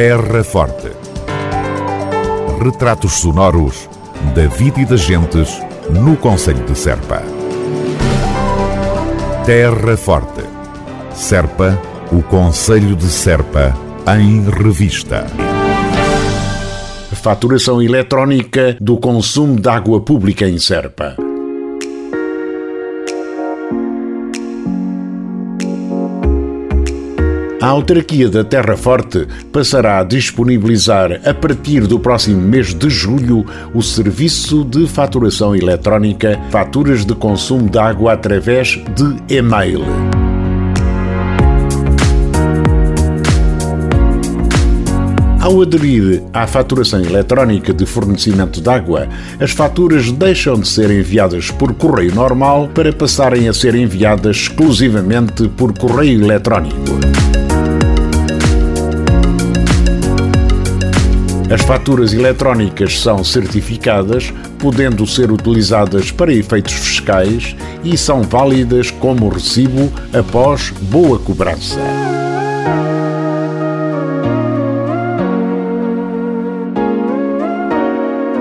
Terra Forte. Retratos sonoros da vida e das gentes no Conselho de Serpa. Terra Forte. Serpa, o Conselho de Serpa, em revista. Faturação eletrónica do consumo de água pública em Serpa. A autarquia da Terra Forte passará a disponibilizar a partir do próximo mês de julho o serviço de faturação eletrónica, faturas de consumo de água através de e-mail. Ao aderir à faturação eletrónica de fornecimento de água, as faturas deixam de ser enviadas por correio normal para passarem a ser enviadas exclusivamente por correio eletrónico. As faturas eletrónicas são certificadas, podendo ser utilizadas para efeitos fiscais e são válidas como recibo após boa cobrança.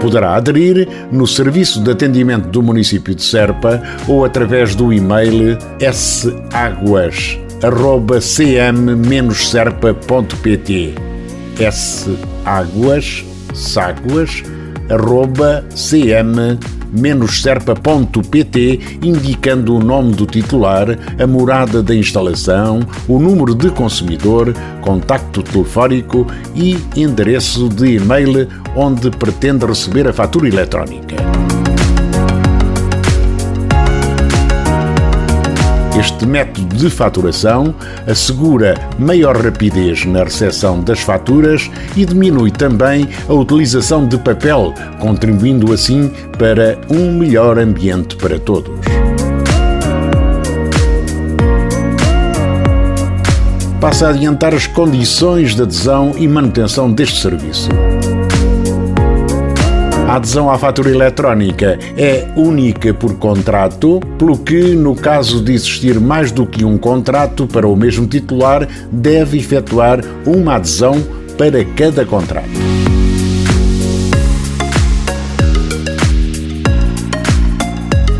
Poderá aderir no serviço de atendimento do município de Serpa ou através do e-mail saguas.cm-serpa.pt saguas, saguas, arroba cm-serpa.pt, indicando o nome do titular, a morada da instalação, o número de consumidor, contacto telefónico e endereço de e-mail onde pretende receber a fatura eletrónica. Este método de faturação assegura maior rapidez na recepção das faturas e diminui também a utilização de papel, contribuindo assim para um melhor ambiente para todos. Passa a adiantar as condições de adesão e manutenção deste serviço. A adesão à fatura eletrónica é única por contrato, pelo que, no caso de existir mais do que um contrato para o mesmo titular, deve efetuar uma adesão para cada contrato.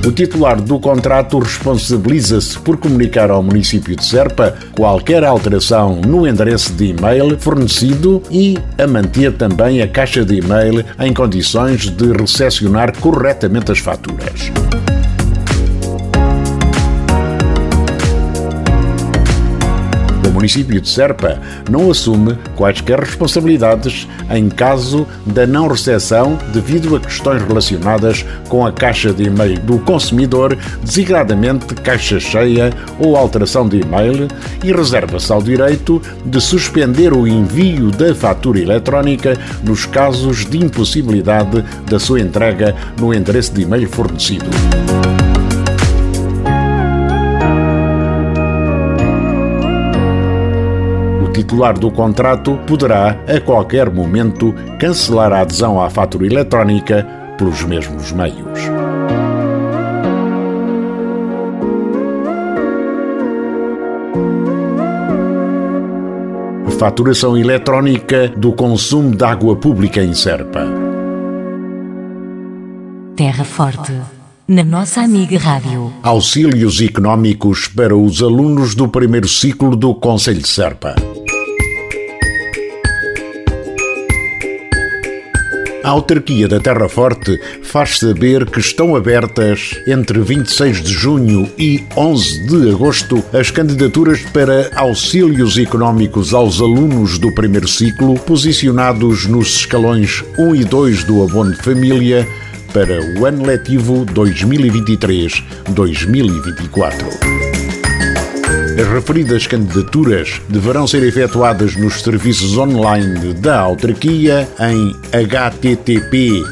O titular do contrato responsabiliza-se por comunicar ao município de Serpa qualquer alteração no endereço de e-mail fornecido e a manter também a caixa de e-mail em condições de recepcionar corretamente as faturas. Município de Serpa não assume quaisquer responsabilidades em caso da não recepção devido a questões relacionadas com a caixa de e-mail do consumidor, designadamente caixa cheia ou alteração de e-mail, e reserva-se ao direito de suspender o envio da fatura eletrónica nos casos de impossibilidade da sua entrega no endereço de e-mail fornecido. Titular do contrato poderá, a qualquer momento, cancelar a adesão à fatura eletrónica pelos mesmos meios. Faturação eletrónica do consumo de água pública em Serpa. Terra Forte na nossa amiga Rádio. Auxílios económicos para os alunos do primeiro ciclo do Conselho de Serpa. A autarquia da Terra Forte faz saber que estão abertas entre 26 de junho e 11 de agosto as candidaturas para auxílios económicos aos alunos do primeiro ciclo, posicionados nos escalões 1 e 2 do abono de família para o ano letivo 2023-2024. As referidas candidaturas deverão ser efetuadas nos serviços online da autarquia em http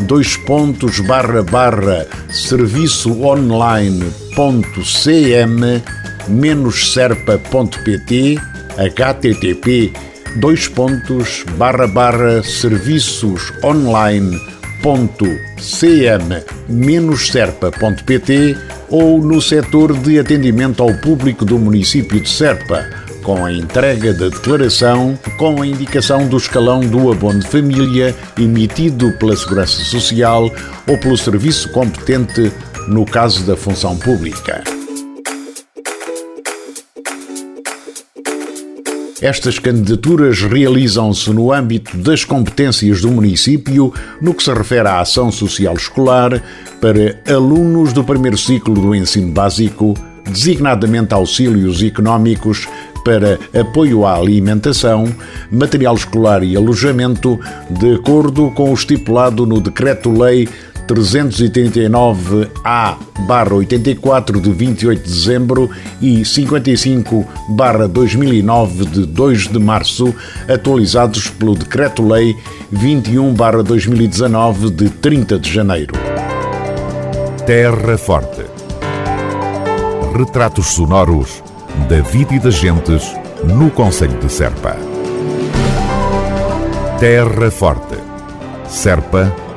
dois pontos barra barra serviço online ponto cm menos serpa.pt http dois pontos barra barra serviços online ponto cm menos serpa.pt ou no setor de atendimento ao público do município de Serpa, com a entrega da declaração com a indicação do escalão do abono de família emitido pela Segurança Social ou pelo serviço competente no caso da função pública. Estas candidaturas realizam-se no âmbito das competências do município no que se refere à ação social escolar para alunos do primeiro ciclo do ensino básico, designadamente auxílios económicos para apoio à alimentação, material escolar e alojamento, de acordo com o estipulado no Decreto-Lei 339-A-84 de 28 de dezembro e 55-2009 de 2 de março, atualizados pelo Decreto-Lei 21-2019 de 30 de janeiro. Terra Forte. Retratos sonoros da vida e das gentes no Conselho de Serpa. Terra Forte. Serpa